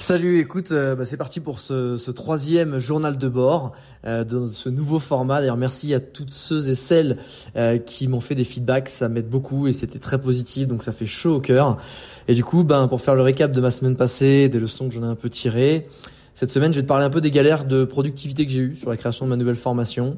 Salut, écoute, euh, bah, c'est parti pour ce, troisième journal de bord euh, de ce nouveau format. D'ailleurs, merci à toutes ceux et celles euh, qui m'ont fait des feedbacks, ça m'aide beaucoup et c'était très positif, donc ça fait chaud au cœur. Et du coup, ben pour faire le récap de ma semaine passée, des leçons que j'en ai un peu tirées, cette semaine, je vais te parler un peu des galères de productivité que j'ai eues sur la création de ma nouvelle formation.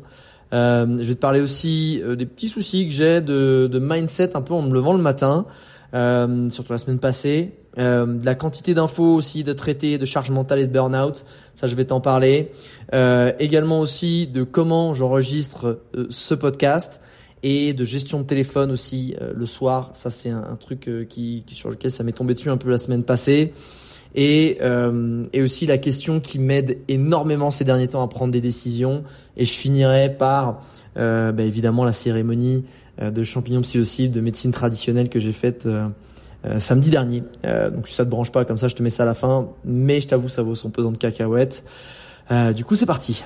je vais te parler aussi des petits soucis que j'ai de, de mindset un peu en me levant le matin, surtout la semaine passée euh, de la quantité d'infos aussi de traiter, de charge mentale et de burn-out, ça je vais t'en parler. Euh, également aussi de comment j'enregistre euh, ce podcast et de gestion de téléphone aussi euh, le soir. Ça c'est un, truc qui, qui, sur lequel ça m'est tombé dessus un peu la semaine passée. Et, et aussi la question qui m'aide énormément ces derniers temps à prendre des décisions. Et je finirai par bah, évidemment la cérémonie de champignons psilocibe de médecine traditionnelle que j'ai faite samedi dernier. Euh, donc si ça te branche pas comme ça, je te mets ça à la fin. Mais je t'avoue, ça vaut son pesant de cacahuètes. Euh, du coup, c'est parti.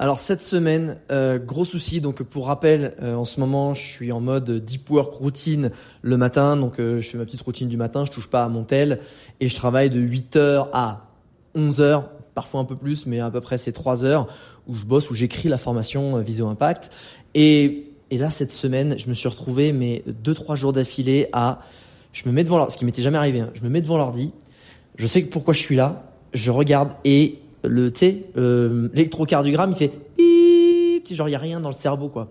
Alors cette semaine, gros souci. Donc pour rappel, en ce moment, je suis en mode deep work routine le matin. Donc je fais ma petite routine du matin, je touche pas à mon tel et je travaille de 8h à 11h, parfois un peu plus, mais à peu près c'est 3 heures où je bosse, où j'écris la formation Visio Impact. Et, et là cette semaine, je me suis retrouvé mais deux trois jours d'affilée à je me mets devant l'ordi, ce qui m'était jamais arrivé, hein. je me mets devant l'ordi, je sais pourquoi je suis là, je regarde et le T, euh, l'électrocardiogramme, il fait bip, genre il y a rien dans le cerveau quoi.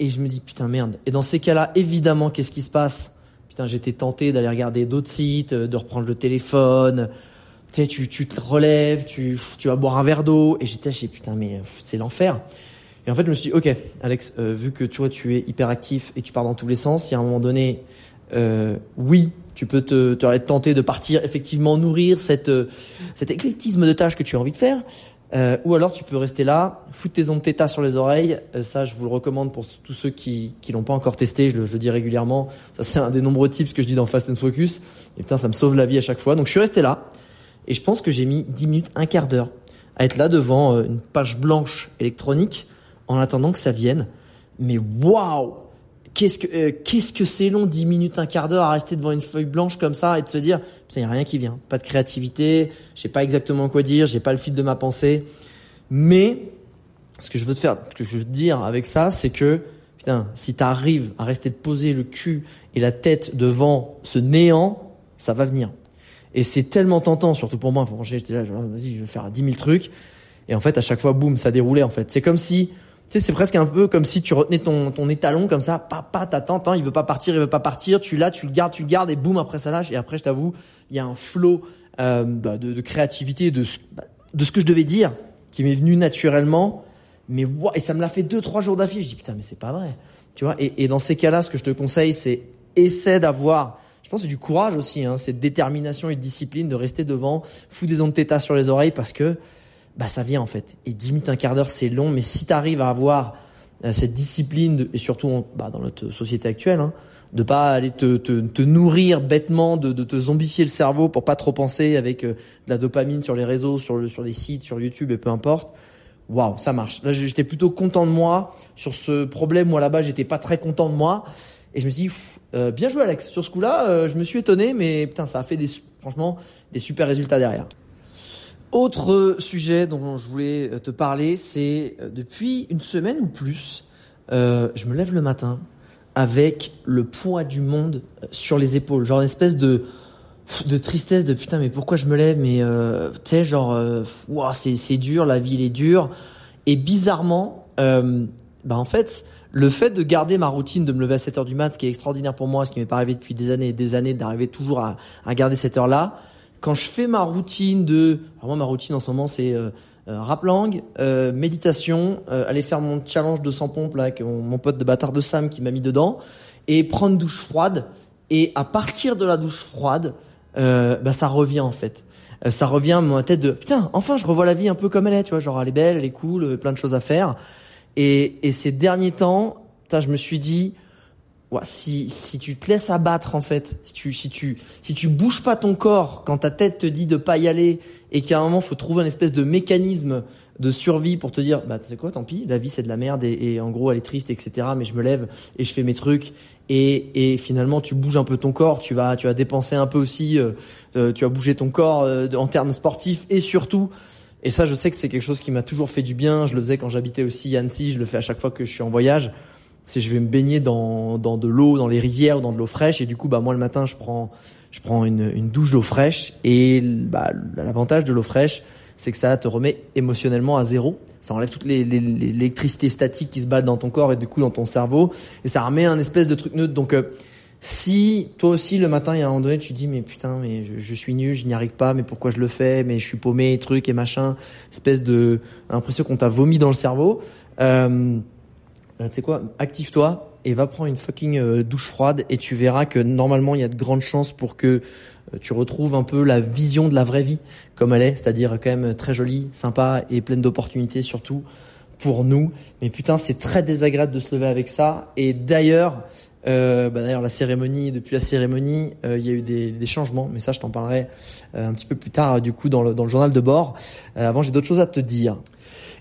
Et je me dis putain merde. Et dans ces cas-là, évidemment, qu'est-ce qui se passe? Putain, j'étais tenté d'aller regarder d'autres sites, euh, de reprendre le téléphone. Tu tu, tu te relèves, tu, tu vas boire un verre d'eau. Et j'étais chez putain mais c'est l'enfer. Et en fait, je me suis dit, ok, Alex, euh, vu que toi tu es hyper actif et tu pars dans tous les sens, il y a un moment donné, euh, oui, tu peux te, te tenter de partir effectivement nourrir cette, euh, cet éclectisme de tâches que tu as envie de faire. Euh, ou alors tu peux rester là, foutre tes ondes tétas sur les oreilles. Euh, ça, je vous le recommande pour tous ceux qui qui l'ont pas encore testé. Je le, je le dis régulièrement. Ça, c'est un des nombreux tips que je dis dans Fast and Focus. Et putain, ça me sauve la vie à chaque fois. Donc je suis resté là. Et je pense que j'ai mis 10 minutes, un quart d'heure à être là devant une page blanche électronique en attendant que ça vienne. Mais waouh qu'est-ce que euh, qu'est-ce que c'est long 10 minutes un quart d'heure à rester devant une feuille blanche comme ça et de se dire putain y a rien qui vient. Pas de créativité je pas exactement quoi dire j'ai pas le fil de ma pensée. Mais ce que je veux te faire ce que je veux te dire avec ça c'est que putain si tu arrives à rester poser le cul et la tête devant ce néant ça va venir. Et c'est tellement tentant surtout pour moi. J'étais là vas-y je vais faire 10 000 trucs. Et en fait à chaque fois boum ça déroulait en fait. C'est comme si sais, c'est presque un peu comme si tu retenais ton, ton étalon comme ça, papa, t'attends, il veut pas partir, il veut pas partir, tu l'as, tu le gardes, tu le gardes, et boum, après ça lâche, et après, je t'avoue, il y a un flot euh, bah, de, de, créativité, de, bah, de ce que je devais dire, qui m'est venu naturellement, mais wow, et ça me l'a fait deux, trois jours d'affilée, je dis, putain, mais c'est pas vrai, tu vois, et, et dans ces cas-là, ce que je te conseille, c'est essaie d'avoir je pense que c'est du courage aussi, hein, c'est détermination et discipline de rester devant, fou des ondes tétas sur les oreilles parce que bah ça vient en fait. Et 10 minutes, un quart d'heure, c'est long, mais si tu arrives à avoir euh, cette discipline, et surtout bah, dans notre société actuelle, hein, de pas aller te, te, te nourrir bêtement, de, de, te zombifier le cerveau pour pas trop penser avec euh, de la dopamine sur les réseaux, sur, le, sur des sites, sur YouTube et peu importe. Waouh, ça marche. Là, j'étais plutôt content de moi sur ce problème. Moi là-bas, j'étais pas très content de moi. Et je me suis dit, euh, bien joué Alex. Sur ce coup-là, je me suis étonné, mais putain, ça a fait des, franchement des super résultats derrière. Autre sujet dont je voulais te parler, c'est euh, depuis une semaine ou plus, euh, je me lève le matin avec le poids du monde euh, sur les épaules, genre une espèce de de tristesse de putain mais pourquoi je me lève mais euh, tu sais genre euh, c'est c'est dur la vie elle est dure. Et bizarrement euh, bah en fait le fait de garder ma routine de me lever à 7 heures du mat ce qui est extraordinaire pour moi ce qui m'est pas arrivé depuis des années et des années d'arriver toujours à, à garder cette heure là quand je fais ma routine de, alors moi ma routine en ce moment c'est euh, euh euh, méditation, euh, aller faire mon challenge de 100 pompes là avec mon, pote de bâtard de Sam qui m'a mis dedans et prendre douche froide et à partir de la douche froide, euh, bah ça revient en fait. Euh, ça revient à ma tête de putain, enfin je revois la vie un peu comme elle est, tu vois, genre elle est belle, elle est cool, plein de choses à faire. Et, et ces derniers temps, je me suis dit, si, si tu te laisses abattre en fait, si tu, si tu, si tu bouges pas ton corps quand ta tête te dit de pas y aller et qu'à un moment faut trouver un espèce de mécanisme de survie pour te dire bah c'est quoi tant pis la vie c'est de la merde et, et, en gros elle est triste etc mais je me lève et je fais mes trucs et, et finalement tu bouges un peu ton corps tu vas tu vas dépenser un peu aussi euh tu vas bouger ton corps euh, en termes sportifs et surtout et ça je sais que c'est quelque chose qui m'a toujours fait du bien je le faisais quand j'habitais aussi à Annecy je le fais à chaque fois que je suis en voyage c'est je vais me baigner dans dans de l'eau dans les rivières ou dans de l'eau fraîche et du coup bah moi le matin je prends je prends une, une douche d'eau fraîche et bah l'avantage de l'eau fraîche c'est que ça te remet émotionnellement à zéro. Ça enlève toute l'électricité statique qui se bat dans ton corps et du coup dans ton cerveau. Et ça remet un espèce de truc neutre. Donc, euh, si toi aussi le matin, il y a un moment donné, tu dis mais putain, mais je, suis nul, je n'y arrive pas, mais pourquoi je le fais, mais je suis paumé, truc et machin, espèce de impression qu'on t'a vomi dans le cerveau. Euh, tu sais quoi, active-toi et va prendre une fucking euh, douche froide et tu verras que normalement il y a de grandes chances pour que euh, tu retrouves un peu la vision de la vraie vie comme elle est, c'est-à-dire quand même très jolie, sympa et pleine d'opportunités surtout pour nous. Mais putain, c'est très désagréable de se lever avec ça. Et d'ailleurs, euh, bah d'ailleurs la cérémonie, depuis la cérémonie, euh, il y a eu des, des, changements, mais ça je t'en parlerai euh, un petit peu plus tard du coup dans le, dans le journal de bord. Euh, avant j'ai d'autres choses à te dire.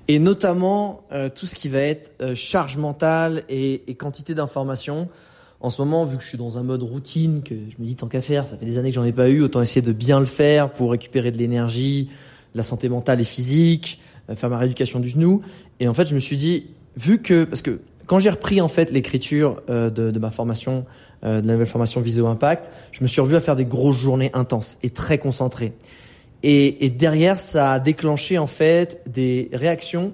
Et notamment tout ce qui va être charge mentale et, et quantité d'informations en ce moment, vu que je suis dans un mode routine, que je me dis tant qu'à faire, ça fait des années que j'en ai pas eu, autant essayer de bien le faire pour récupérer de l'énergie, de la santé mentale et physique, euh, faire ma rééducation du genou. Et en fait, je me suis dit, vu que, parce que quand j'ai repris en fait l'écriture euh, de, de, ma formation, euh, de la nouvelle formation Viséo Impact, je me suis revu à faire des grosses journées intenses et très concentrées. Et, et derrière, ça a déclenché en fait des réactions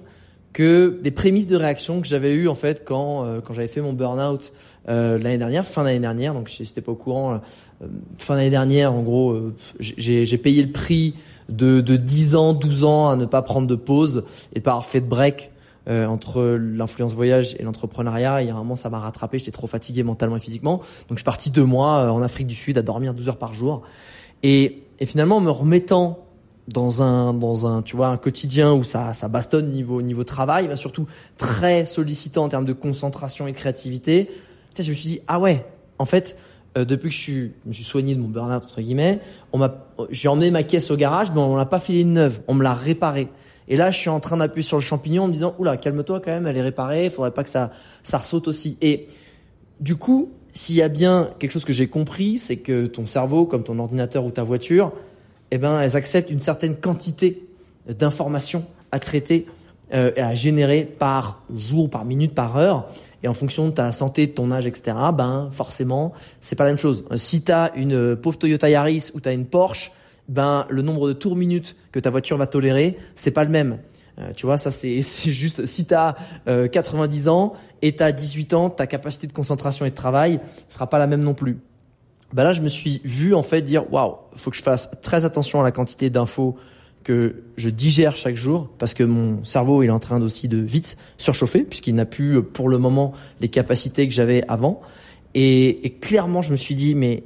que des prémices de réaction que j'avais eu en fait quand euh, quand j'avais fait mon burn-out euh, l'année dernière, fin d'année dernière. Donc si c'était pas au courant, euh, fin d'année dernière, en gros, euh, j'ai payé le prix de de 10 ans, 12 ans à ne pas prendre de pause et pas avoir fait de break entre l'influence voyage et l'entrepreneuriat. Il y a un moment, ça m'a rattrapé. J'étais trop fatigué mentalement et physiquement. Donc je suis parti deux mois en Afrique du Sud à dormir 12 heures par jour. Et, et finalement, en me remettant dans un dans un tu vois un quotidien où ça ça bastonne niveau niveau travail, mais surtout très sollicitant en termes de concentration et de créativité. je me suis dit ah ouais, en fait euh, depuis que je suis je me suis soigné de mon burn-out entre guillemets, on m'a j'ai emmené ma caisse au garage, mais on l'a pas filé une neuve, on me l'a réparée. Et là, je suis en train d'appuyer sur le champignon en me disant oula, calme-toi quand même, elle est réparée, faudrait pas que ça ça ressaute aussi. Et du coup, s'il y a bien quelque chose que j'ai compris, c'est que ton cerveau, comme ton ordinateur ou ta voiture, eh ben, elles acceptent une certaine quantité d'informations à traiter euh, et à générer par jour, par minute, par heure. Et en fonction de ta santé, de ton âge, etc., ben forcément, c'est pas la même chose. Si tu as une euh, pauvre Toyota Yaris ou tu as une Porsche, ben le nombre de tours minutes que ta voiture va tolérer, c'est pas le même. Euh, tu vois, ça c'est juste si tu as euh, 90 ans et tu as 18 ans, ta capacité de concentration et de travail sera pas la même non plus. Bah là je me suis vu en fait dire waouh, faut que je fasse très attention à la quantité d'infos que je digère chaque jour parce que mon cerveau il est en train aussi de vite surchauffer puisqu'il n'a plus pour le moment les capacités que j'avais avant. Et, et, clairement je me suis dit mais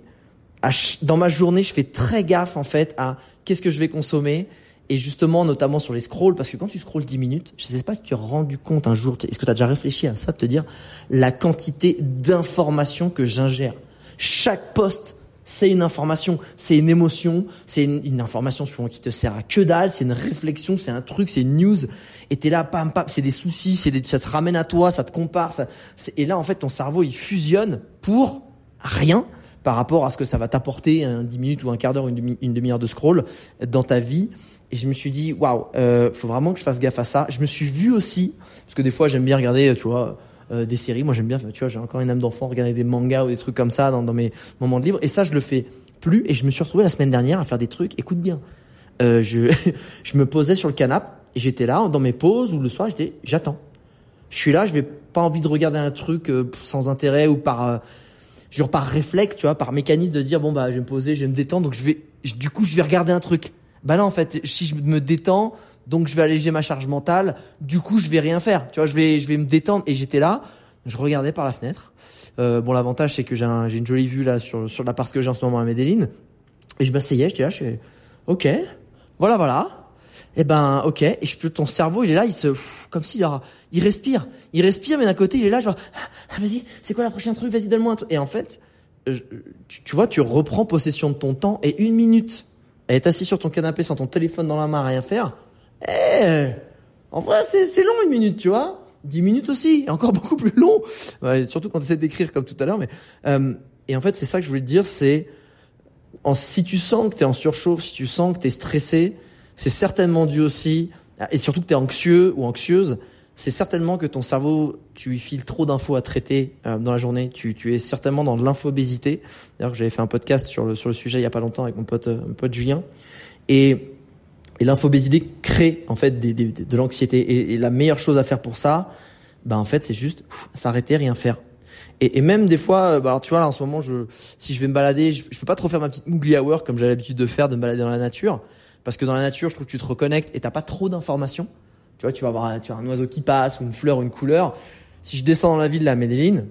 dans ma journée je fais très gaffe en fait à qu'est-ce que je vais consommer et justement notamment sur les scrolls parce que quand tu scrolls 10 minutes je sais pas si tu as rendu compte un jour est-ce que tu as déjà réfléchi à ça de te dire la quantité d'informations que j'ingère chaque poste, c'est une information, c'est une émotion, c'est une, information souvent qui te sert à que dalle, c'est une réflexion, c'est un truc, c'est une news. Et t'es là, pam, pam, c'est des soucis, c'est ça te ramène à toi, ça te compare. Ça, et là, en fait, ton cerveau, il fusionne pour rien par rapport à ce que ça va t'apporter un 10 minutes ou un quart d'heure, une, demi, une demi-heure de scroll dans ta vie. Et je me suis dit, waouh, euh, faut vraiment que je fasse gaffe à ça. Je me suis vu aussi, parce que des fois, j'aime bien regarder, tu vois, euh, des séries. Moi, j'aime bien, tu vois, j'ai encore une âme d'enfant, regarder des mangas ou des trucs comme ça dans, dans mes moments de libre. Et ça, je le fais plus. Et je me suis retrouvé la semaine dernière à faire des trucs. Écoute bien. Euh, je, je me posais sur le canapé et j'étais là dans mes pauses ou le soir, j'étais, j'attends. Je suis là, je vais pas envie de regarder un truc euh, sans intérêt ou par, euh, genre par réflexe, tu vois, par mécanisme de dire bon bah je vais me poser, je vais me détendre, donc je vais, du coup je vais regarder un truc. Bah là en fait, si je me détends, donc je vais alléger ma charge mentale. Du coup, je vais rien faire. Tu vois, je vais, je vais me détendre. Et j'étais là, je regardais par la fenêtre. Euh, bon, l'avantage c'est que j'ai un, une jolie vue là sur sur l'appart que j'ai en ce moment à Medellin. Et je m'asseyais, j'étais là, je suis, ok, voilà, voilà. Et ben, ok. Et je peux, ton cerveau, il est là, il se, comme s'il il respire, il respire, mais d'un côté, il est là, genre, ah, vas-y, c'est quoi la prochaine truc, vas-y, donne-moi un truc. Et en fait, tu, vois, tu reprends possession de ton temps et une minute, elle est assis sur ton canapé sans ton téléphone dans la main, rien faire. Eh, en vrai, c'est, long une minute, tu vois. Dix minutes aussi, encore beaucoup plus long. Ouais, surtout quand tu essaies d'écrire comme tout à l'heure. Mais euh, et en fait, c'est ça que je voulais te dire, c'est si tu sens que tu es en surchauffe, si tu sens que tu es stressé, c'est certainement dû aussi, et surtout que tu es anxieux ou anxieuse, c'est certainement que ton cerveau, tu lui files trop d'infos à traiter euh, dans la journée. Tu, tu es certainement dans de l'infobésité. D'ailleurs, j'avais fait un podcast sur le, sur le sujet il y a pas longtemps avec mon pote, euh, mon pote Julien. Et, et l'infobésité crée en fait des, des, de l'anxiété. Et, la meilleure chose à faire pour ça, bah en fait, c'est juste s'arrêter, rien faire. Et, et, même des fois, euh, bah alors tu vois là en ce moment, je, si je vais me balader, je, je peux pas trop faire ma petite mougli hour comme j'ai l'habitude de faire, de me balader dans la nature, parce que dans la nature, je trouve que tu te reconnectes et t'as pas trop d'informations. Tu vois, tu vas voir tu as un oiseau qui passe, ou une fleur, une couleur. Si je descends dans la ville de la Medellin,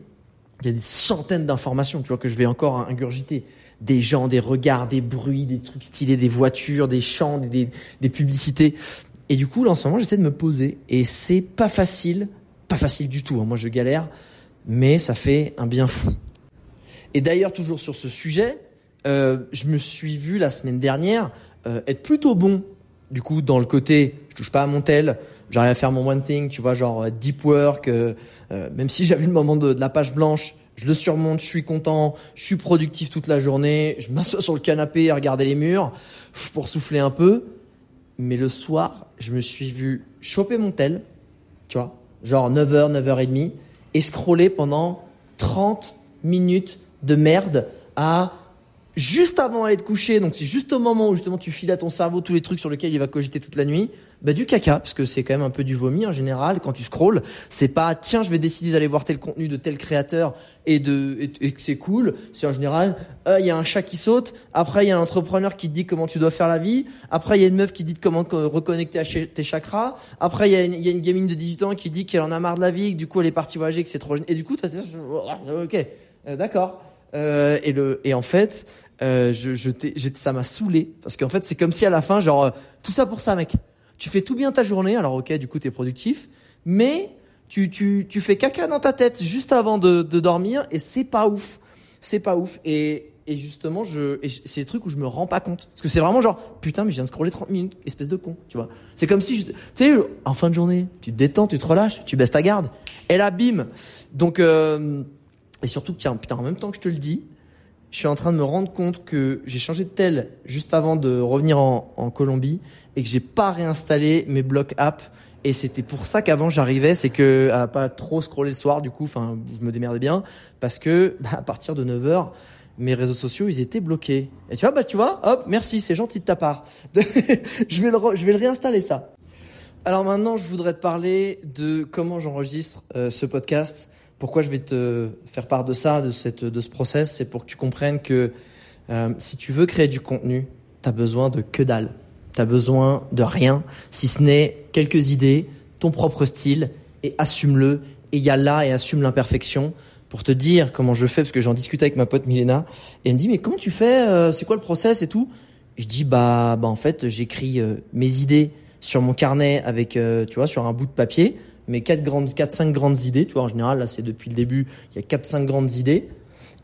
il y a des centaines d'informations, tu vois, que je vais encore ingurgiter. Des gens, des regards, des bruits, des trucs stylés, des voitures, des chants, des, des publicités. Et du coup, là, en ce moment, j'essaie de me poser. Et c'est pas facile, pas facile du tout. Hein. Moi, je galère, mais ça fait un bien fou. Et d'ailleurs, toujours sur ce sujet, euh, je me suis vu la semaine dernière euh, être plutôt bon, du coup, dans le côté, je touche pas à mon tel, j'arrive à faire mon one thing, tu vois, genre euh, deep work, euh, euh, même si j'avais le moment de, de, la page blanche, je le surmonte, je suis content, je suis productif toute la journée, je m'assois sur le canapé à regarder les murs pour souffler un peu. Mais le soir, je me suis vu choper mon tel, tu vois, genre 9h, 9h30, et scroller pendant 30 minutes de merde à juste avant d'aller te coucher, donc c'est juste au moment où justement tu files à ton cerveau tous les trucs sur lesquels il va cogiter toute la nuit, bah du caca, parce que c'est quand même un peu du vomi en général quand tu scrolls. C'est pas tiens je vais décider d'aller voir tel contenu de tel créateur et de et, que c'est cool. C'est en général euh, il y a un chat qui saute, après il y a un entrepreneur qui te dit comment tu dois faire la vie, après il y a une meuf qui dit comment reconnecter à tes chakras, après il y a une, gamine de 18 ans qui dit qu'elle en a marre de la vie, que du coup elle est partie voyager, que c'est trop et du coup t'as ok euh, d'accord. Euh, et le et en fait euh, je, je ça m'a saoulé parce qu'en fait c'est comme si à la fin genre euh, tout ça pour ça mec tu fais tout bien ta journée alors ok du coup t'es productif mais tu, tu, tu fais caca dans ta tête juste avant de, de dormir et c'est pas ouf. C'est pas ouf. Et et justement je c'est des trucs où je me rends pas compte. Parce que c'est vraiment genre putain mais je viens de scroller 30 minutes espèce de con tu vois. C'est comme si tu sais en fin de journée tu te détends tu te relâches tu baisses ta garde. Et là bim. Donc euh, et surtout, tiens, putain, en même temps que je te le dis, je suis en train de me rendre compte que j'ai changé de tel juste avant de revenir en, en Colombie et que j'ai pas réinstallé mes blocs app. Et c'était pour ça qu'avant j'arrivais, c'est que à pas trop scroller le soir, du coup, enfin, je me démerdais bien parce que bah, à partir de 9 h mes réseaux sociaux ils étaient bloqués. Et tu vois, bah tu vois, hop, merci, c'est gentil de ta part. je vais le, je vais le réinstaller ça. Alors maintenant, je voudrais te parler de comment j'enregistre euh, ce podcast pourquoi je vais te faire part de ça, de, cette, de ce process, c'est pour que tu comprennes que euh, si tu veux créer du contenu, tu besoin de que dalle. Tu besoin de rien, si ce n'est quelques idées, ton propre style, et assume-le, et y là et assume l'imperfection. Pour te dire comment je fais, parce que j'en discute avec ma pote Milena, et elle me dit, mais comment tu fais, euh, c'est quoi le process et tout? Je dis, bah, bah en fait, j'écris euh, mes idées sur mon carnet avec, euh, tu vois, sur un bout de papier, mais quatre grandes, quatre cinq grandes idées. Tu vois, en général, là, c'est depuis le début, il y a quatre cinq grandes idées.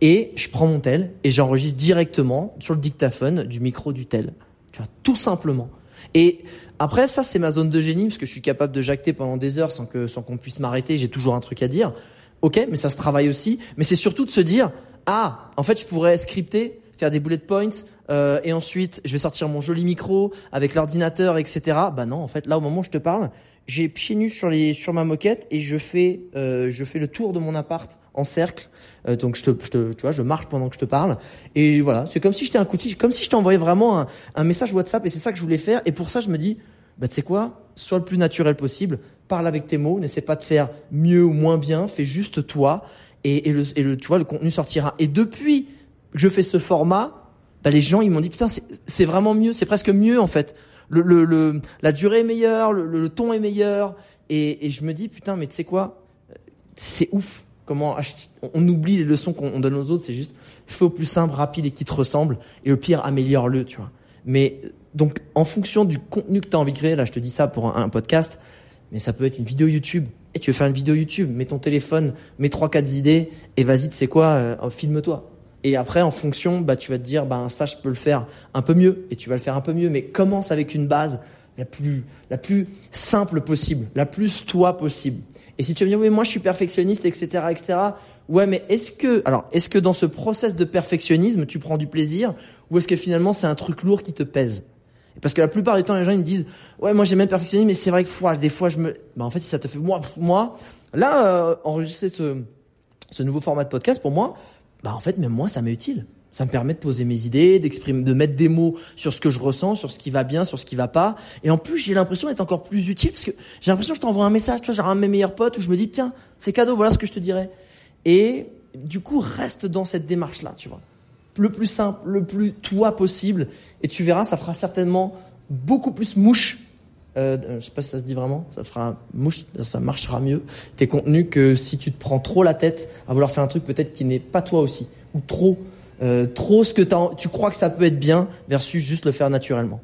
Et je prends mon tel et j'enregistre directement sur le dictaphone du micro du tel. Tu vois, tout simplement. Et après, ça, c'est ma zone de génie parce que je suis capable de jacter pendant des heures sans que, sans qu'on puisse m'arrêter. J'ai toujours un truc à dire. Ok, mais ça se travaille aussi. Mais c'est surtout de se dire, ah, en fait, je pourrais scripter, faire des bullet points, euh, et ensuite, je vais sortir mon joli micro avec l'ordinateur, etc. Bah non, en fait, là, au moment où je te parle, j'ai pieds nus sur les sur ma moquette et je fais euh, je fais le tour de mon appart en cercle. Euh, donc je te, je te tu vois, je marche pendant que je te parle et voilà, c'est comme si j'étais un coup de comme si je t'envoyais vraiment un, un message WhatsApp et c'est ça que je voulais faire et pour ça je me dis bah tu sais quoi, sois le plus naturel possible, parle avec tes mots, n'essaie pas de faire mieux ou moins bien, fais juste toi et, et le et le tu vois le contenu sortira. Et depuis que je fais ce format, bah les gens ils m'ont dit putain c'est c'est vraiment mieux, c'est presque mieux en fait le, le, le, la durée est meilleure, le, le ton est meilleur. Et, et je me dis, putain, mais tu sais quoi? C'est ouf. comment on oublie les leçons qu'on donne aux autres, c'est juste fais au plus simple, rapide et qui te ressemble, et au pire améliore-le, tu vois. Mais donc en fonction du contenu que tu as envie de créer, là je te dis ça pour un, podcast, mais ça peut être une vidéo YouTube. Et tu veux faire une vidéo YouTube, mets ton téléphone, mets trois quatre idées et vas-y, tu sais quoi, euh, filme-toi. Et après, en fonction, bah, tu vas te dire, bah, ça, je peux le faire un peu mieux, et tu vas le faire un peu mieux, mais commence avec une base la plus, la plus simple possible, la plus toi possible. Et si tu vas me dire, oui, moi, je suis perfectionniste, etc., etc., ouais, mais est-ce que, alors, est-ce que dans ce process de perfectionnisme, tu prends du plaisir, ou est-ce que finalement, c'est un truc lourd qui te pèse? Parce que la plupart du temps, les gens, ils me disent, ouais, moi, j'aime bien le perfectionnisme, mais c'est vrai que, des fois, je me, bah, en fait, si ça te fait, moi, moi, là, euh, enregistrer ce, ce nouveau format de podcast, pour moi, bah en fait même moi ça m'est utile. Ça me permet de poser mes idées, d'exprimer, de mettre des mots sur ce que je ressens, sur ce qui va bien, sur ce qui va pas. Et en plus, j'ai l'impression d'être encore plus utile parce que j'ai l'impression que je t'envoie un message, tu vois, j'ai un de mes meilleurs potes où je me dis, tiens, c'est cadeau, voilà ce que je te dirais. Et du coup, reste dans cette démarche-là, tu vois. Le plus simple, le plus toi possible. Et tu verras, ça fera certainement beaucoup plus mouche euh, je sais pas si ça se dit vraiment, ça fera mouche, ça marchera mieux tes contenus que si tu te prends trop la tête à vouloir faire un truc peut-être qui n'est pas toi aussi ou trop euh, trop ce que tu crois que ça peut être bien versus juste le faire naturellement.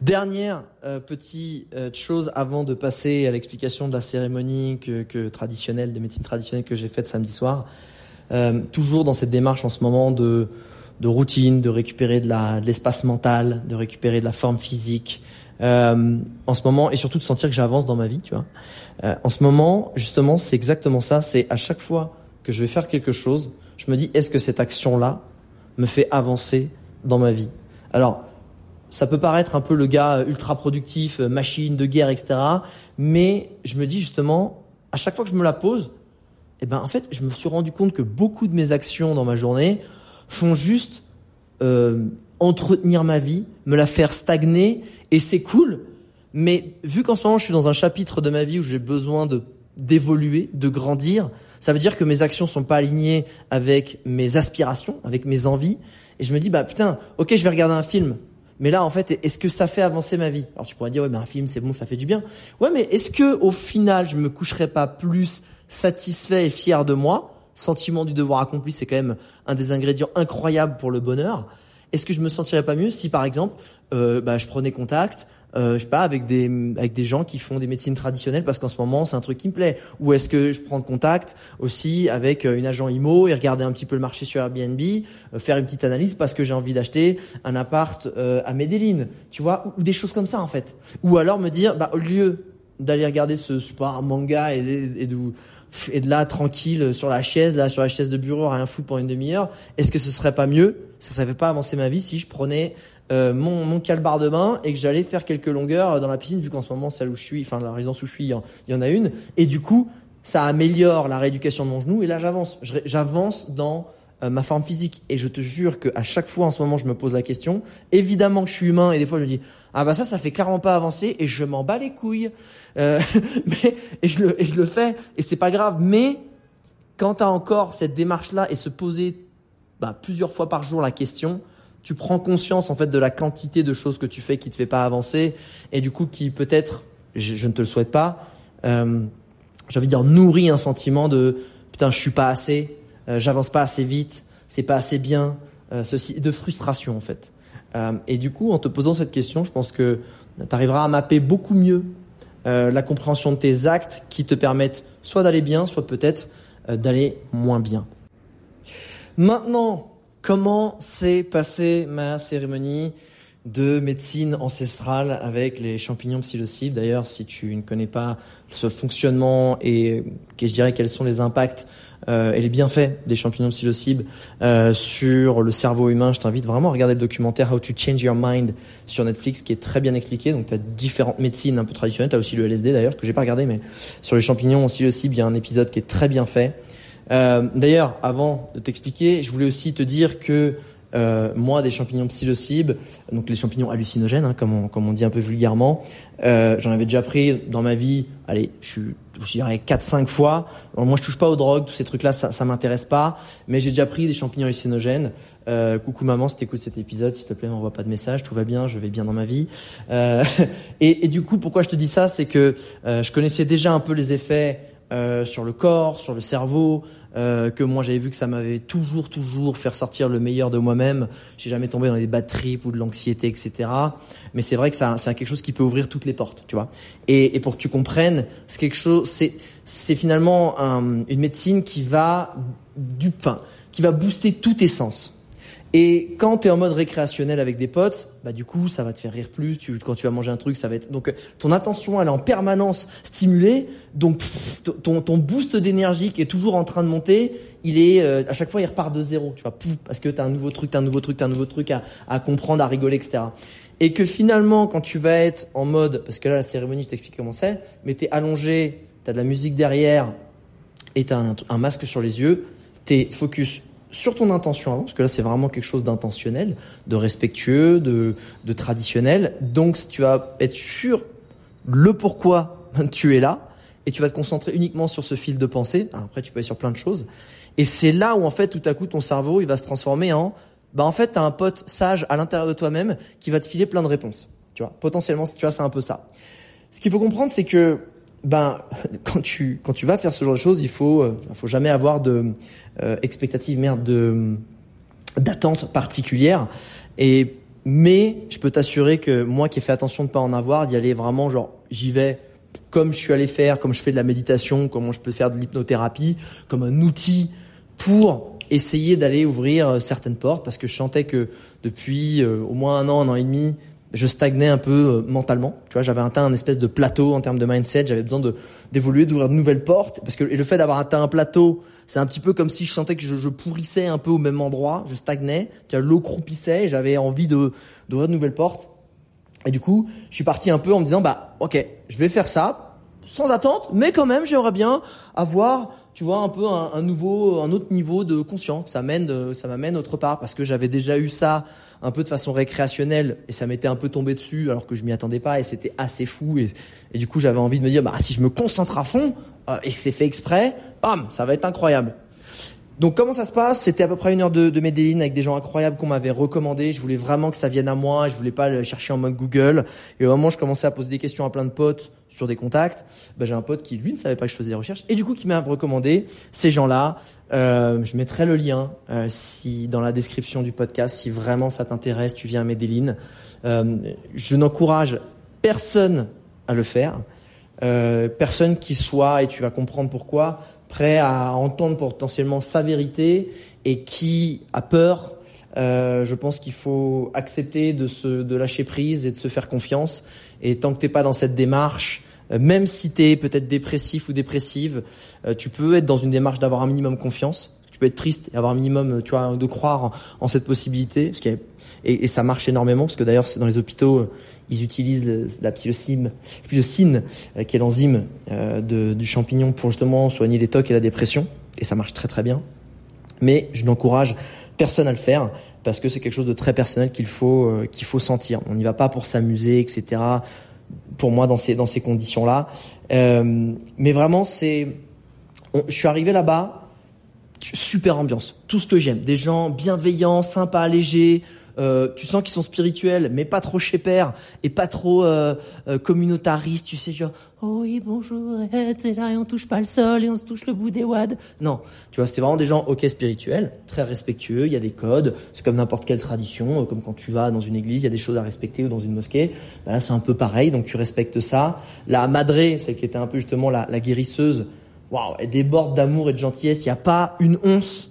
Dernière euh, petite euh, chose avant de passer à l'explication de la cérémonie que, que traditionnelle de médecine traditionnelle que j'ai faite samedi soir. Euh, toujours dans cette démarche en ce moment de de routine, de récupérer de la de l'espace mental, de récupérer de la forme physique, euh, en ce moment et surtout de sentir que j'avance dans ma vie, tu vois. Euh, en ce moment, justement, c'est exactement ça. C'est à chaque fois que je vais faire quelque chose, je me dis est-ce que cette action-là me fait avancer dans ma vie? Alors, ça peut paraître un peu le gars ultra productif, euh, machine de guerre, etc. Mais je me dis justement, à chaque fois que je me la pose, eh ben en fait, je me suis rendu compte que beaucoup de mes actions dans ma journée font juste euh, entretenir ma vie, me la faire stagner, et c'est cool. Mais vu qu'en ce moment je suis dans un chapitre de ma vie où j'ai besoin de d'évoluer, de grandir, ça veut dire que mes actions sont pas alignées avec mes aspirations, avec mes envies, et je me dis bah putain, ok je vais regarder un film, mais là en fait est-ce que ça fait avancer ma vie? Alors tu pourrais dire ouais mais un film c'est bon, ça fait du bien. Ouais mais est-ce que au final je me coucherai pas plus satisfait et fier de moi? Sentiment du devoir accompli, c'est quand même un des ingrédients incroyables pour le bonheur. Est-ce que je me sentirais pas mieux si par exemple euh, bah, je prenais contact euh, je sais pas avec des avec des gens qui font des médecines traditionnelles parce qu'en ce moment c'est un truc qui me plaît ou est-ce que je prends contact aussi avec euh, une agent IMO et regarder un petit peu le marché sur Airbnb euh, faire une petite analyse parce que j'ai envie d'acheter un appart euh, à Medellin tu vois ou, des choses comme ça en fait ou alors me dire bah au lieu d'aller regarder ce, ce manga et, de et de là tranquille sur la chaise, là sur la chaise de bureau, rien foutre pour une demi-heure. Est-ce que ce serait pas mieux Ça ne fait pas avancer ma vie si je prenais euh, mon, mon calbar de bain et que j'allais faire quelques longueurs dans la piscine, vu qu'en ce moment celle où je suis, enfin la résidence où je suis, il y, en a une. Et du coup, ça améliore la rééducation de mon genou et là j'avance. J'avance dans euh, ma forme physique. Et je te jure qu'à chaque fois en ce moment, je me pose la question. Évidemment que je suis humain et des fois je me dis ah bah ça, ça fait clairement pas avancer et je m'en bats les couilles. Euh, mais et je le et je le fais et c'est pas grave. Mais quand tu as encore cette démarche là et se poser bah, plusieurs fois par jour la question, tu prends conscience en fait de la quantité de choses que tu fais qui te fait pas avancer et du coup qui peut-être, je, je, ne te le souhaite pas, euh, j'ai envie de dire nourrit un sentiment de putain je suis pas assez, euh, j'avance pas assez vite, c'est pas assez bien, euh, ceci, de frustration en fait. Euh, et du coup, en te posant cette question, je pense que tu arriveras à mapper beaucoup mieux la compréhension de tes actes qui te permettent soit d'aller bien, soit peut-être d'aller moins bien. Maintenant, comment s'est passée ma cérémonie de médecine ancestrale avec les champignons psilocibe. D'ailleurs, si tu ne connais pas ce fonctionnement et que je dirais quels sont les impacts euh, et les bienfaits des champignons psilocibe euh, sur le cerveau humain, je t'invite vraiment à regarder le documentaire How to Change Your Mind sur Netflix qui est très bien expliqué. Donc tu as différentes médecines un peu traditionnelles, tu as aussi le LSD d'ailleurs que j'ai pas regardé mais sur les champignons psilocibe, il y a un épisode qui est très bien fait. Euh, D'ailleurs, avant de t'expliquer, je voulais aussi te dire que euh, moi, des champignons psilocybes, donc les champignons hallucinogènes, hein, comme, on, comme on dit un peu vulgairement, euh, j'en avais déjà pris dans ma vie, allez, je suis je dirais 4-5 fois. moi, je touche pas aux drogues, tous ces trucs-là, ça, ça m'intéresse pas. Mais j'ai déjà pris des champignons hallucinogènes. Euh, coucou maman, si t'écoutes cet épisode, s'il te plaît, m'envoie pas de message, tout va bien, je vais bien dans ma vie. Euh, et, et, du coup, pourquoi je te dis ça, c'est que euh, je connaissais déjà un peu les effets euh, sur le corps, sur le cerveau, euh, que moi j'avais vu que ça m'avait toujours, toujours faire sortir le meilleur de moi-même. J'ai jamais tombé dans des bad trips ou de l'anxiété, etc. Mais c'est vrai que ça, c'est quelque chose qui peut ouvrir toutes les portes, tu vois. Et, et pour que tu comprennes, c'est quelque chose, c'est, c'est finalement un, une médecine qui va du pain, qui va booster tous tes sens. Et quand tu es en mode récréationnel avec des potes, bah du coup, ça va te faire rire plus. Tu, quand tu vas manger un truc, ça va être donc ton attention elle est en permanence stimulée. Donc ton, ton boost d'énergie qui est toujours en train de monter, il est euh, à chaque fois il repart de zéro. Tu vois, pouf, parce que tu as un nouveau truc, tu un nouveau truc, tu un nouveau truc à, à comprendre, à rigoler, etc. Et que finalement, quand tu vas être en mode, parce que là la cérémonie, je t'explique comment c'est, mais t'es allongé, t'as de la musique derrière et t'as un, un masque sur les yeux, t'es focus sur ton intention avant, parce que là c'est vraiment quelque chose d'intentionnel, de respectueux, de, de traditionnel. Donc tu vas être sûr le pourquoi tu es là, et tu vas te concentrer uniquement sur ce fil de pensée. Après tu peux aller sur plein de choses. Et c'est là où en fait tout à coup ton cerveau il va se transformer en, bah en fait t'as un pote sage à l'intérieur de toi-même qui va te filer plein de réponses. Tu vois, potentiellement tu vois c'est un peu ça. Ce qu'il faut comprendre c'est que ben quand tu quand tu vas faire ce genre de choses, il faut euh, faut jamais avoir de euh, expectative merde de d'attente particulière. Et mais je peux t'assurer que moi qui ai fait attention de pas en avoir, d'y aller vraiment genre j'y vais comme je suis allé faire, comme je fais de la méditation, comment je peux faire de l'hypnothérapie, comme un outil pour essayer d'aller ouvrir euh, certaines portes parce que je sentais que depuis euh, au moins un an, un an et demi, je stagnais un peu euh, mentalement. Tu vois, j'avais atteint un espèce de plateau en termes de mindset. J'avais besoin de d'évoluer, d'ouvrir de nouvelles portes. Parce que et le fait d'avoir atteint un plateau, c'est un petit peu comme si je sentais que je, je, pourrissais un peu au même endroit. Je stagnais. Tu vois, l'eau croupissait. J'avais envie de d'ouvrir de nouvelles portes. Et du coup, je suis parti un peu en me disant, bah, ok, je vais faire ça sans attente, mais quand même, j'aimerais bien avoir tu vois un peu un, un, nouveau un autre niveau de conscience ça mène ça m'amène autre part parce que j'avais déjà eu ça un peu de façon récréationnelle et ça m'était un peu tombé dessus alors que je m'y attendais pas et c'était assez fou et, du coup j'avais envie de me dire bah si je me concentre à fond euh, et c'est fait exprès, bam, ça va être incroyable. Donc comment ça se passe? C'était à peu près une heure de, de Medellin avec des gens incroyables qu'on m'avait recommandé. Je voulais vraiment que ça vienne à moi. Je voulais pas le chercher en mode Google. Et au moment je commençais à poser des questions à plein de potes sur des contacts, ben, j'ai un pote qui lui ne savait pas que je faisais des recherches et du coup qui m'a recommandé ces gens-là. Euh, je mettrai le lien euh, si dans la description du podcast si vraiment ça t'intéresse. Tu viens à Medellin. Euh, je n'encourage personne à le faire. Euh, personne qui soit et tu vas comprendre pourquoi prêt à entendre potentiellement sa vérité et qui a peur. Euh, je pense qu'il faut accepter de se de lâcher prise et de se faire confiance. Et tant que t'es pas dans cette démarche, euh, même si tu es peut-être dépressif ou dépressive, euh, tu peux être dans une démarche d'avoir un minimum confiance. Tu peux être triste et avoir un minimum, tu vois, de croire en, cette possibilité. Et, et, ça marche énormément parce que d'ailleurs dans les hôpitaux ils utilisent la psilocine, euh, qui est l'enzyme euh, du champignon pour justement soigner les tocs et la dépression et ça marche très très bien. Mais je n'encourage personne à le faire parce que c'est quelque chose de très personnel qu'il faut euh, qu'il faut sentir. On n'y va pas pour s'amuser, etc. Pour moi dans ces dans ces conditions là, euh, mais vraiment c'est, je suis arrivé là-bas, super ambiance, tout ce que j'aime, des gens bienveillants, sympas, légers, euh, tu sens qu'ils sont spirituels, mais pas trop chez père et pas trop euh, euh, communautaristes. Tu sais genre oh oui bonjour, c'est là et on touche pas le sol et on se touche le bout des wads. Non, tu vois c'était vraiment des gens ok spirituels, très respectueux. Il y a des codes, c'est comme n'importe quelle tradition, comme quand tu vas dans une église, il y a des choses à respecter ou dans une mosquée. Bah là c'est un peu pareil, donc tu respectes ça. La madré, celle qui était un peu justement la, la guérisseuse, waouh, elle déborde d'amour et de gentillesse. Il n'y a pas une once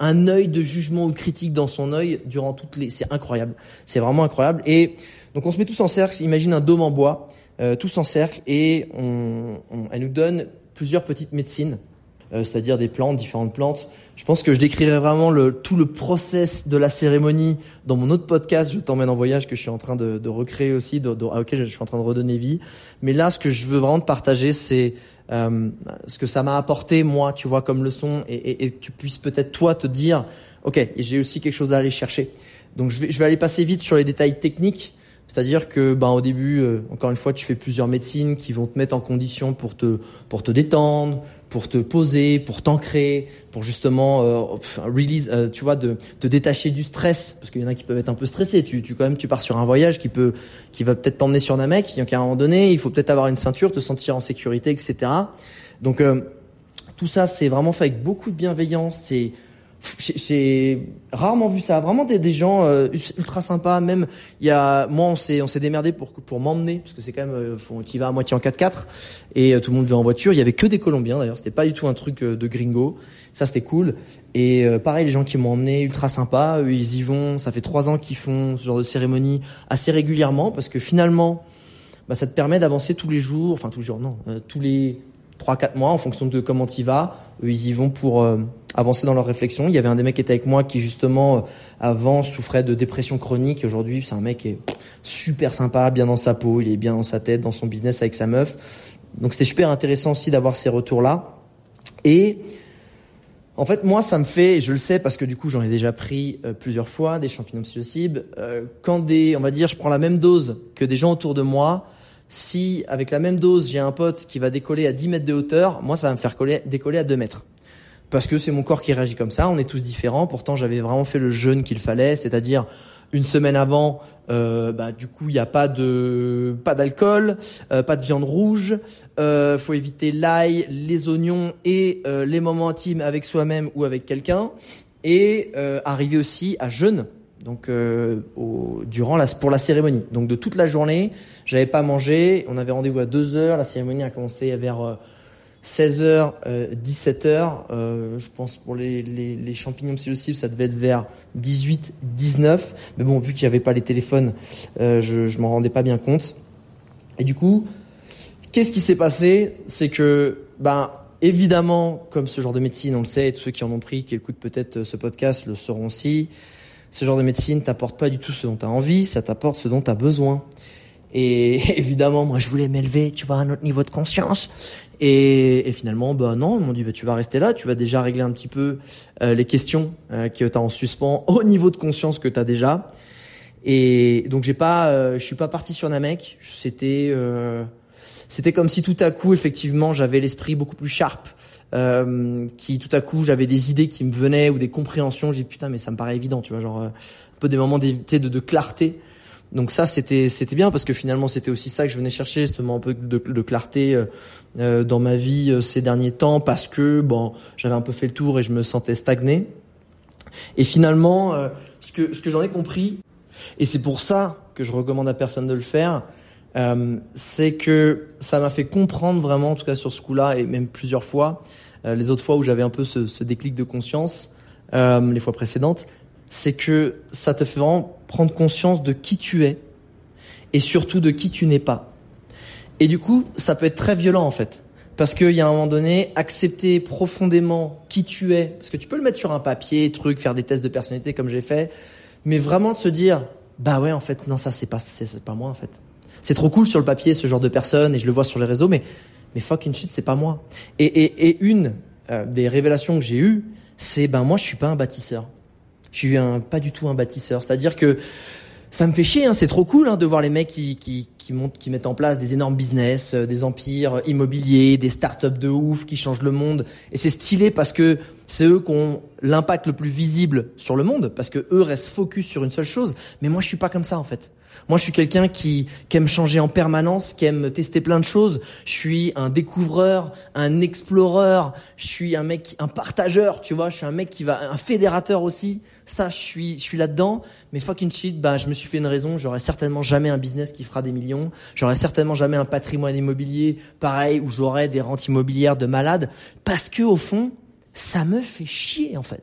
un œil de jugement ou critique dans son œil durant toutes les. C'est incroyable. C'est vraiment incroyable. Et donc on se met tous en cercle. Imagine un dôme en bois, euh, tous en cercle, et on, on, elle nous donne plusieurs petites médecines, euh, c'est-à-dire des plantes, différentes plantes. Je pense que je décrirai vraiment le, tout le process de la cérémonie dans mon autre podcast. Je t'emmène en voyage que je suis en train de, de recréer aussi, de, de, auquel je suis en train de redonner vie. Mais là, ce que je veux vraiment te partager, c'est euh, ce que ça m'a apporté moi, tu vois, comme leçon, et, et, et tu puisses peut-être toi te dire, ok, j'ai aussi quelque chose à aller chercher. Donc je vais, je vais aller passer vite sur les détails techniques. C'est-à-dire que, ben, au début, euh, encore une fois, tu fais plusieurs médecines qui vont te mettre en condition pour te, pour te détendre, pour te poser, pour t'ancrer, pour justement euh, release, euh, tu vois, de te détacher du stress, parce qu'il y en a qui peuvent être un peu stressés. Tu, tu quand même, tu pars sur un voyage qui peut, qui va peut-être t'emmener sur Namek. Donc à un moment donné, il faut peut-être avoir une ceinture, te sentir en sécurité, etc. Donc, euh, Tout ça, c'est vraiment fait avec beaucoup de bienveillance. C'est j'ai rarement vu ça. Vraiment des, des gens euh, ultra sympas. Même il y a moi on s'est on s'est démerdé pour pour m'emmener parce que c'est quand même euh, qui va à moitié en 4x4 et euh, tout le monde veut en voiture. Il y avait que des Colombiens d'ailleurs. C'était pas du tout un truc euh, de gringo. Ça c'était cool. Et pareil les gens qui m'ont emmené ultra sympas. Eux ils y vont. Ça fait trois ans qu'ils font ce genre de cérémonie assez régulièrement parce que finalement bah, ça te permet d'avancer tous les jours. Enfin tous les jours non. tous les 3-4 mois en fonction de comment tu vas. Eux, ils y vont pour euh, avancer dans leur réflexion. Il y avait un des mecs qui était avec moi qui justement euh, avant souffrait de dépression chronique. Aujourd'hui, c'est un mec qui est super sympa, bien dans sa peau, il est bien dans sa tête, dans son business avec sa meuf. Donc c'était super intéressant aussi d'avoir ces retours-là. Et en fait, moi, ça me fait, je le sais parce que du coup, j'en ai déjà pris euh, plusieurs fois des champignons psilocibe. quand des, on va dire, je prends la même dose que des gens autour de moi, si avec la même dose j'ai un pote qui va décoller à 10 mètres de hauteur, moi ça va me faire décoller à 2 mètres. Parce que c'est mon corps qui réagit comme ça, on est tous différents, pourtant j'avais vraiment fait le jeûne qu'il fallait, c'est-à-dire une semaine avant, euh, bah, du coup il n'y a pas de d'alcool, euh, pas de viande rouge, euh, faut éviter l'ail, les oignons et euh, les moments intimes avec soi-même ou avec quelqu'un, et euh, arriver aussi à jeûne donc euh, au, durant la, pour la cérémonie. Donc de toute la journée, j'avais pas mangé. On avait rendez-vous à 2 heures. La cérémonie a commencé vers 16h, 17h. je pense pour les, les, les champignons psilocibe, ça devait être vers 18, 19. Mais bon, vu qu'il n'y avait pas les téléphones, euh, je, je m'en rendais pas bien compte. Et du coup, qu'est-ce qui s'est passé? C'est que, ben, évidemment, comme ce genre de médecine, on le sait, tous ceux qui en ont pris, qui écoutent peut-être ce podcast, le sauront aussi ce genre de médecine t'apporte pas du tout ce dont tu as envie, ça t'apporte ce dont tu as besoin. Et évidemment, moi, je voulais m'élever, tu vois, à un autre niveau de conscience. Et, et finalement, bah non, ils m'ont dit, bah, tu vas rester là, tu vas déjà régler un petit peu euh, les questions euh, que tu as en suspens au niveau de conscience que tu as déjà. Et donc, j'ai pas, euh, je suis pas parti sur Namek. C'était, euh, c'était comme si tout à coup, effectivement, j'avais l'esprit beaucoup plus sharp euh, qui tout à coup j'avais des idées qui me venaient ou des compréhensions. J'ai putain mais ça me paraît évident, tu vois, genre euh, un peu des moments de, de clarté. Donc ça c'était c'était bien parce que finalement c'était aussi ça que je venais chercher, justement un peu de, de clarté euh, euh dans ma vie euh, ces derniers temps parce que bon j'avais un peu fait le tour et je me sentais stagné. Et finalement ce que ce que j'en ai compris et c'est pour ça que je recommande à personne de le faire, euh, c'est que ça m'a fait comprendre vraiment, en tout cas sur ce coup-là, et même plusieurs fois, euh, les autres fois où j'avais un peu ce, ce, déclic de conscience, euh, les fois précédentes, c'est que ça te fait vraiment prendre conscience de qui tu es et surtout de qui tu n'es pas. Et du coup, ça peut être très violent en fait. Parce qu'il y a un moment donné, accepter profondément qui tu es, parce que tu peux le mettre sur un papier, truc, faire des tests de personnalité comme j'ai fait, mais vraiment se dire, bah ouais, en fait, non, ça c'est pas, c'est pas moi en fait c'est trop cool sur le papier ce genre de personne et je le vois sur les réseaux, mais mais fucking shit, c'est pas moi. Et, et, et une euh, des révélations que j'ai eues, c'est ben moi je suis pas un bâtisseur. Je suis un pas du tout un bâtisseur. C'est-à-dire que ça me fait chier, hein, c'est trop cool hein, de voir les mecs qui, qui, qui, montent, qui mettent en place des énormes business, euh, des empires immobiliers, des startups de ouf qui changent le monde. Et c'est stylé parce que c'est eux qui ont l'impact le plus visible sur le monde, parce que eux restent focus sur une seule chose. Mais moi, je suis pas comme ça en fait. Moi, je suis quelqu'un qui, qui aime changer en permanence, qui aime tester plein de choses. Je suis un découvreur, un exploreur. Je suis un mec, un partageur, tu vois. Je suis un mec qui va, un fédérateur aussi. Ça, je suis, je suis là-dedans. Mais fucking shit, bah, je me suis fait une raison. J'aurai certainement jamais un business qui fera des millions. J'aurai certainement jamais un patrimoine immobilier pareil où j'aurai des rentes immobilières de malade. Parce que, au fond, ça me fait chier, en fait.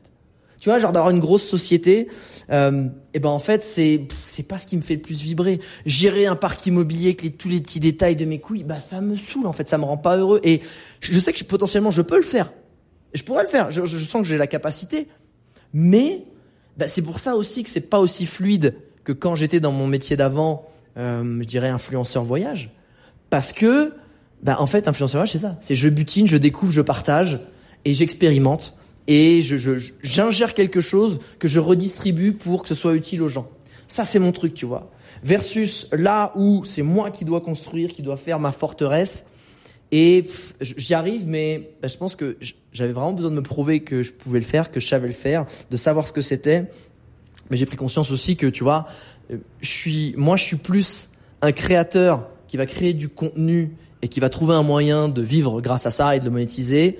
Tu vois, genre d'avoir une grosse société, euh, et ben en fait c'est c'est pas ce qui me fait le plus vibrer. Gérer un parc immobilier avec tous les petits détails de mes couilles, bah ça me saoule en fait, ça me rend pas heureux. Et je sais que potentiellement je peux le faire, je pourrais le faire. Je, je sens que j'ai la capacité, mais bah, c'est pour ça aussi que c'est pas aussi fluide que quand j'étais dans mon métier d'avant, euh, je dirais influenceur voyage, parce que bah en fait influenceur voyage c'est ça, c'est je butine, je découvre, je partage et j'expérimente et j'ingère quelque chose que je redistribue pour que ce soit utile aux gens. Ça, c'est mon truc, tu vois. Versus là où c'est moi qui dois construire, qui dois faire ma forteresse. Et j'y arrive, mais bah, je pense que j'avais vraiment besoin de me prouver que je pouvais le faire, que je savais le faire, de savoir ce que c'était. Mais j'ai pris conscience aussi que, tu vois, euh, je suis, moi, je suis plus un créateur qui va créer du contenu et qui va trouver un moyen de vivre grâce à ça et de le monétiser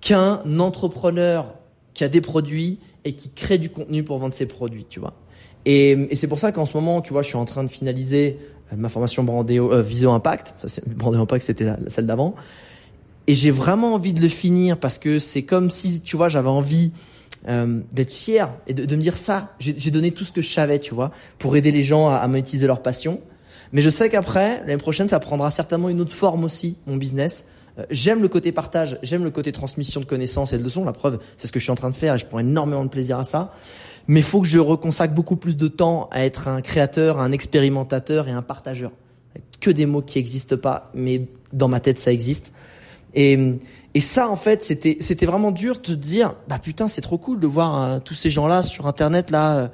qu'un entrepreneur qui a des produits et qui crée du contenu pour vendre ses produits, tu vois. Et, et c'est pour ça qu'en ce moment, tu vois, je suis en train de finaliser euh, ma formation Brandéo, euh, Visio Impact. Brandéo Impact, c'était la, celle d'avant. Et j'ai vraiment envie de le finir parce que c'est comme si, tu vois, j'avais envie euh, d'être fier et de, de, me dire ça. J'ai donné tout ce que je savais, tu vois, pour aider les gens à, à monétiser leur passion. Mais je sais qu'après, l'année prochaine, ça prendra certainement une autre forme aussi, mon business. J'aime le côté partage, j'aime le côté transmission de connaissances et de leçons. La preuve, c'est ce que je suis en train de faire et je prends énormément de plaisir à ça. Mais faut que je reconsacre beaucoup plus de temps à être un créateur, un expérimentateur et un partageur. Que des mots qui n'existent pas, mais dans ma tête, ça existe. Et, et ça, en fait, c'était, c'était vraiment dur de dire, bah putain, c'est trop cool de voir euh, tous ces gens-là sur Internet, là, euh,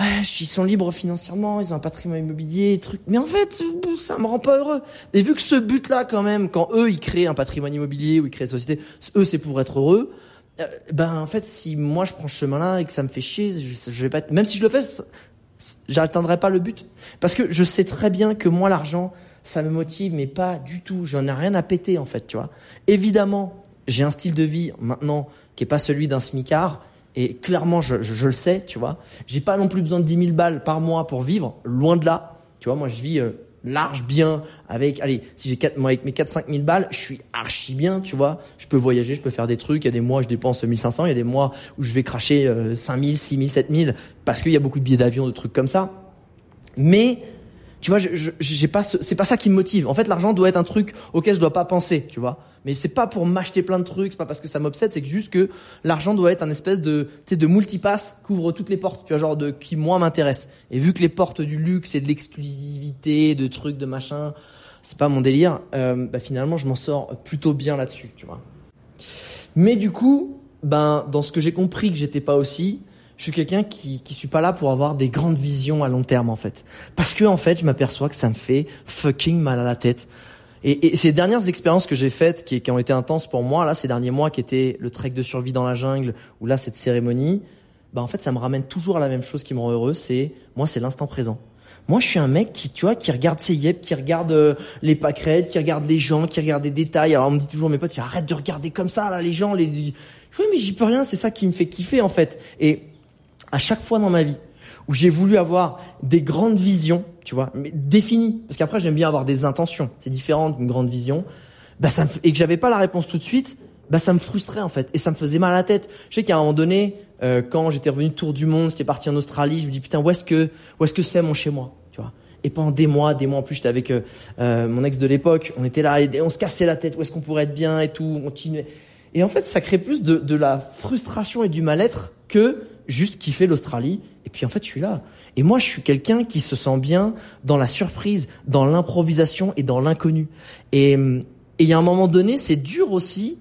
ouais, ils sont libres financièrement, ils ont un patrimoine immobilier, truc. Mais en fait, ça me rend pas heureux. Et vu que ce but-là, quand même, quand eux, ils créent un patrimoine immobilier ou ils créent une société, eux, c'est pour être heureux. Euh, ben, en fait, si moi je prends ce chemin-là et que ça me fait chier, je, vais pas, même si je le fais, j'atteindrai pas le but. Parce que je sais très bien que moi, l'argent, ça me motive, mais pas du tout. J'en ai rien à péter, en fait, tu vois. Évidemment, j'ai un style de vie maintenant qui est pas celui d'un smicard et clairement, je, je, je, le sais, tu vois. J'ai pas non plus besoin de 10 000 balles par mois pour vivre, loin de là. Tu vois, moi, je vis euh, large, bien, avec, allez, si j'ai quatre, moi, avec mes 4-5 000 balles, je suis archi bien, tu vois. Je peux voyager, je peux faire des trucs. Il y a des mois, je dépense 1500. Il y a des mois où je vais cracher euh, 5 000, 6 000, 7 000 parce qu'il y a beaucoup de billets d'avion, de trucs comme ça. Mais tu vois, j'ai pas, c'est pas ça qui me motive. En fait, l'argent doit être un truc auquel je dois pas penser, tu vois. Mais c'est pas pour m'acheter plein de trucs, c'est pas parce que ça m'obsède, c'est juste que l'argent doit être un espèce de, tu sais, de multipass, couvre toutes les portes, tu vois, genre de qui moi m'intéresse. Et vu que les portes du luxe et de l'exclusivité, de trucs, de machin, c'est pas mon délire, euh, bah finalement je m'en sors plutôt bien là-dessus, tu vois. Mais du coup, ben dans ce que j'ai compris que j'étais pas aussi, suis quelqu'un qui qui suis pas là pour avoir des grandes visions à long terme en fait. Parce que en fait, je m'aperçois que ça me fait fucking mal à la tête. Et, et ces dernières expériences que j'ai faites, qui, qui, ont été intenses pour moi, là, ces derniers mois, qui étaient le trek de survie dans la jungle, ou là, cette cérémonie, bah en fait, ça me ramène toujours à la même chose qui me rend heureux, c'est moi, c'est l'instant présent. Moi, je suis un mec qui, tu vois, qui regarde ses yep, qui regarde euh, les pâquerettes, qui regarde les gens, qui regarde des détails. Alors, on me dit toujours, mes potes, arrête de regarder comme ça, là, les gens, les. Oui, mais j'y peux rien. C'est ça qui me fait kiffer, en fait. Et à chaque fois dans ma vie où j'ai voulu avoir des grandes visions, tu vois, mais définies, parce qu'après j'aime bien avoir des intentions, c'est différent d'une grande vision, bah ça me, et que j'avais pas la réponse tout de suite, bah ça me frustrait en fait, et ça me faisait mal à la tête. Je sais qu'à un moment donné, euh, quand j'étais revenu tour du monde, j'étais parti en Australie, je me dis putain où est-ce que où est-ce que c'est mon chez moi, tu vois? Et pendant des mois, des mois en plus, j'étais avec euh, euh, mon ex de l'époque, on était là, et on se cassait la tête, où est-ce qu'on pourrait être bien et tout, on continuait. Et en fait, ça crée plus de, de la frustration et du mal-être que juste kiffer l'Australie. Et puis en fait, je suis là. Et moi, je suis quelqu'un qui se sent bien dans la surprise, dans l'improvisation et dans l'inconnu. Et il y a un moment donné, c'est dur aussi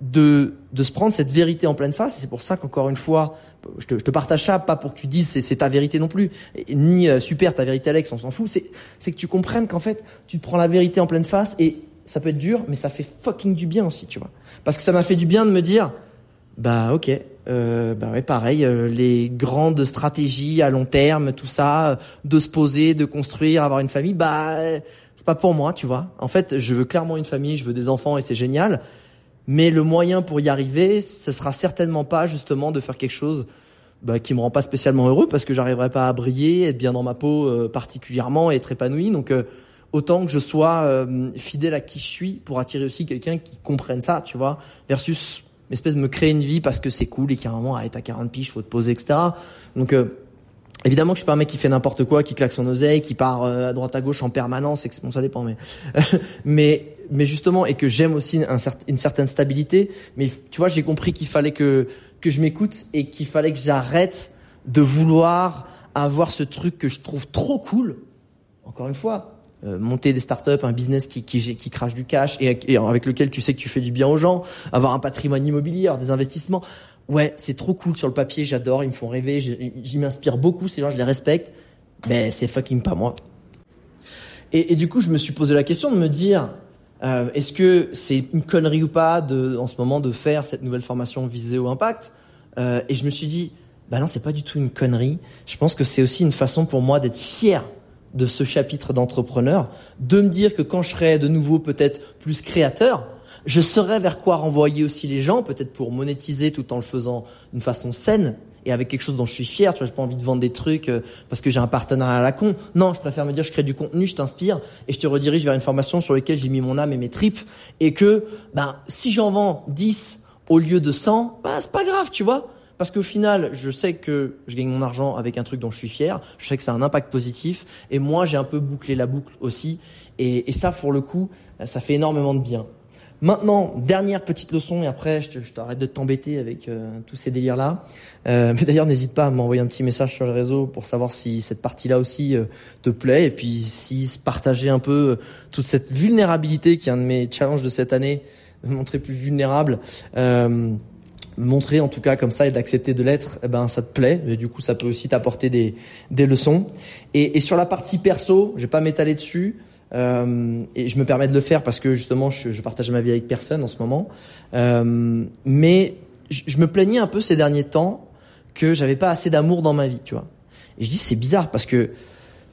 de, de se prendre cette vérité en pleine face. C'est pour ça qu'encore une fois, je te, je te, partage ça, pas pour que tu dises c'est, c'est ta vérité non plus, ni euh, super ta vérité Alex, on s'en fout. C'est, c'est que tu comprennes qu'en fait, tu te prends la vérité en pleine face et ça peut être dur, mais ça fait fucking du bien aussi, tu vois. Parce que ça m'a fait du bien de me dire, bah ok, euh, bah ouais, pareil, euh, les grandes stratégies à long terme, tout ça, euh, de se poser, de construire, avoir une famille, bah c'est pas pour moi, tu vois. En fait, je veux clairement une famille, je veux des enfants et c'est génial. Mais le moyen pour y arriver, ce sera certainement pas justement de faire quelque chose bah, qui me rend pas spécialement heureux parce que j'arriverai pas à briller, être bien dans ma peau euh, particulièrement et être épanoui. Donc autant que je sois fidèle à qui je suis pour attirer aussi quelqu'un qui comprenne ça, tu vois, versus espèce de me créer une vie parce que c'est cool et qu'à un moment, allez, t'as 40 piges, faut te poser, etc. Donc, euh, évidemment que je suis pas un mec qui fait n'importe quoi, qui claque son oseille, qui part euh, à droite à gauche en permanence, et bon, ça dépend, mais, mais, mais justement, et que j'aime aussi un, une certaine stabilité. Mais tu vois, j'ai compris qu'il fallait que, que je m'écoute et qu'il fallait que j'arrête de vouloir avoir ce truc que je trouve trop cool. Encore une fois, euh, monter des startups, un business qui, qui, qui crache du cash et, avec lequel tu sais que tu fais du bien aux gens, avoir un patrimoine immobilier, des investissements. Ouais, c'est trop cool sur le papier, j'adore, ils me font rêver, j'y m'inspire beaucoup, ces gens, je les respecte, mais c'est fucking pas moi. Et, et, du coup, je me suis posé la question de me dire, euh, est-ce que c'est une connerie ou pas de, en ce moment de faire cette nouvelle formation visée au impact? Euh, Et je me suis dit, bah non, c'est pas du tout une connerie. Je pense que c'est aussi une façon pour moi d'être fier de ce chapitre d'entrepreneur, de me dire que quand je serai de nouveau peut-être plus créateur, Je saurais vers quoi renvoyer aussi les gens, peut-être pour monétiser tout en le faisant d'une façon saine et avec quelque chose dont je suis fier. Tu vois, j'ai pas envie de vendre des trucs euh, parce que j'ai un partenariat à la con. Non, je préfère me dire je crée du contenu, je t'inspire et je te redirige vers une formation sur laquelle j'ai mis mon âme et mes tripes et que ben si j'en vends 10 au lieu de 100, bah c'est pas grave, tu vois. Parce qu'au final, je sais que je gagne mon argent avec un truc dont je suis fier. Je sais que ça a un impact positif. Et moi, j'ai un peu bouclé la boucle aussi. Et, ça, pour le coup, ça fait énormément de bien. Maintenant, dernière petite leçon, et après, je, t'arrête de t'embêter avec euh, tous ces délires-là. Euh, mais d'ailleurs, n'hésite pas à m'envoyer un petit message sur le réseau pour savoir si cette partie-là aussi euh, te plaît, et puis si partager un peu toute cette vulnérabilité qui est un de mes challenges de cette année, me montrer plus vulnérable. Montrer en tout cas comme ça et d'accepter de l'être, eh ben ça te plaît. Et du coup, ça peut aussi t'apporter des, des leçons. Et, et sur la partie perso, je vais pas m'étaler dessus. Euh, et je me permets de le faire parce que justement, je, je partage ma vie avec personne en ce moment. Euh, mais je, je, me plaignais un peu ces derniers temps que j'avais pas assez d'amour dans ma vie, tu vois. Et je dis c'est bizarre parce que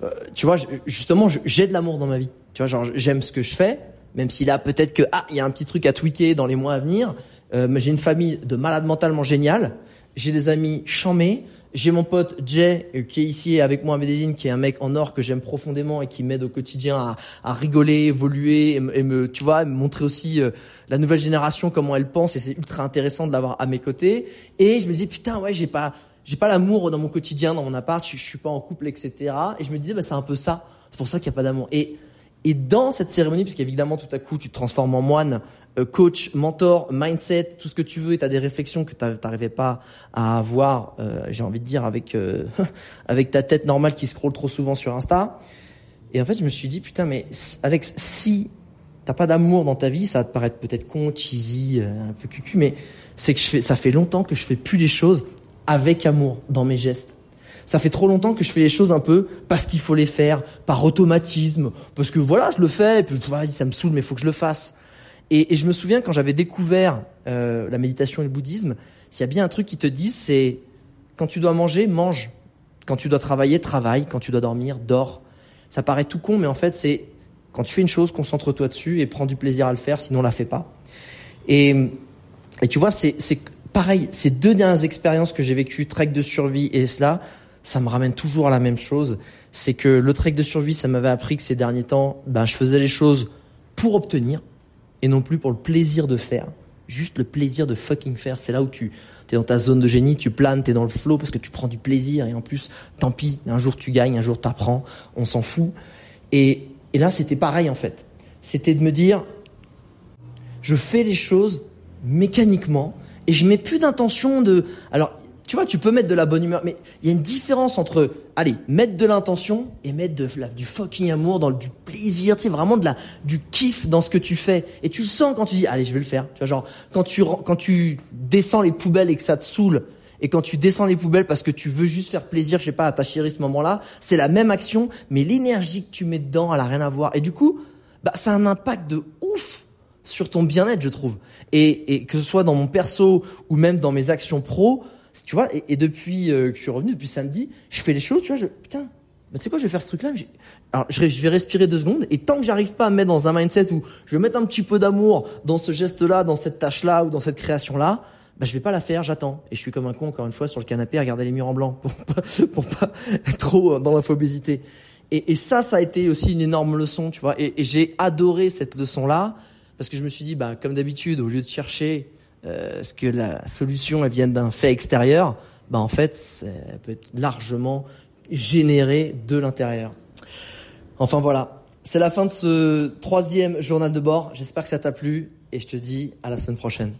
euh, tu vois, justement, j'ai de l'amour dans ma vie. Tu vois, genre j'aime ce que je fais, même si là peut-être que ah il y a un petit truc à tweaker dans les mois à venir. Euh, j'ai une famille de malades mentalement génial. J'ai des amis chamés. J'ai mon pote Jay euh, qui est ici avec moi à Medellin, qui est un mec en or que j'aime profondément et qui m'aide au quotidien à, à, rigoler, évoluer et, me, tu vois, me montrer aussi euh, la nouvelle génération comment elle pense et c'est ultra intéressant de l'avoir à mes côtés. Et je me dis putain ouais j'ai pas j'ai pas l'amour dans mon quotidien, dans mon appart, je, je suis pas en couple, etc. Et je me disais bah c'est un peu ça. C'est pour ça qu'il y a pas d'amour. Et et dans cette cérémonie, puisqu'évidemment tout à coup tu te transformes en moine, coach, mentor, mindset, tout ce que tu veux, et tu as des réflexions que tu n'arrivais pas à avoir, euh, j'ai envie de dire, avec, euh, avec ta tête normale qui scrolle trop souvent sur Insta. Et en fait, je me suis dit, putain, mais Alex, si t'as pas d'amour dans ta vie, ça va te paraître peut-être con, cheesy, un peu cucu, mais c'est que je fais, ça fait longtemps que je fais plus les choses avec amour dans mes gestes ça fait trop longtemps que je fais les choses un peu parce qu'il faut les faire, par automatisme, parce que voilà, je le fais, et puis vas-y, ça me saoule, mais faut que je le fasse. Et, et je me souviens quand j'avais découvert euh, la méditation et le bouddhisme, s'il y a bien un truc qui te dit, c'est quand tu dois manger, mange. Quand tu dois travailler, travaille. Quand tu dois dormir, dors. Ça paraît tout con, mais en fait, c'est quand tu fais une chose, concentre-toi dessus et prends du plaisir à le faire, sinon la fais pas. Et, et tu vois, c'est pareil. Ces deux dernières expériences que j'ai vécues, trek de survie et cela, ça me ramène toujours à la même chose. C'est que le trek de survie, ça m'avait appris que ces derniers temps, ben, je faisais les choses pour obtenir et non plus pour le plaisir de faire. Juste le plaisir de fucking faire. C'est là où tu es dans ta zone de génie, tu planes, tu es dans le flow parce que tu prends du plaisir et en plus, tant pis, un jour tu gagnes, un jour tu apprends, on s'en fout. Et, et là, c'était pareil en fait. C'était de me dire, je fais les choses mécaniquement et je mets plus d'intention de. Alors, tu vois, tu peux mettre de la bonne humeur, mais il y a une différence entre, allez, mettre de l'intention et mettre du fucking amour, dans le, du plaisir, tu sais, vraiment de la, du kiff dans ce que tu fais. Et tu le sens quand tu dis, allez, je vais le faire. Tu vois, genre, quand tu, quand tu descends les poubelles et que ça te saoule, et quand tu descends les poubelles parce que tu veux juste faire plaisir, je sais pas, à ta chérie ce moment-là, c'est la même action, mais l'énergie que tu mets dedans, elle a rien à voir. Et du coup, bah, ça a un impact de ouf sur ton bien-être, je trouve. Et, et que ce soit dans mon perso ou même dans mes actions pro, tu vois, et, depuis euh, que je suis revenu, depuis samedi, je fais les choses, tu vois, je, putain, tu sais quoi, je vais faire ce truc-là. Alors, je, vais respirer deux secondes, et tant que j'arrive pas à me mettre dans un mindset où je vais mettre un petit peu d'amour dans ce geste-là, dans cette tâche-là ou dans cette création-là, bah, je vais pas la faire, j'attends. Et je suis comme un con, encore une fois, sur le canapé à regarder les murs en blanc pour pas, pour pas être trop dans l'infobésité. Et, et ça, ça a été aussi une énorme leçon, tu vois. Et, et j'ai adoré cette leçon-là parce que je me suis dit, bah, comme d'habitude, au lieu de chercher euh, ce que la solution elle vienne d'un fait extérieur, bah en fait, ça peut être largement généré de l'intérieur. Enfin voilà, c'est la fin de ce troisième journal de bord. J'espère que ça t'a plu et je te dis à la semaine prochaine.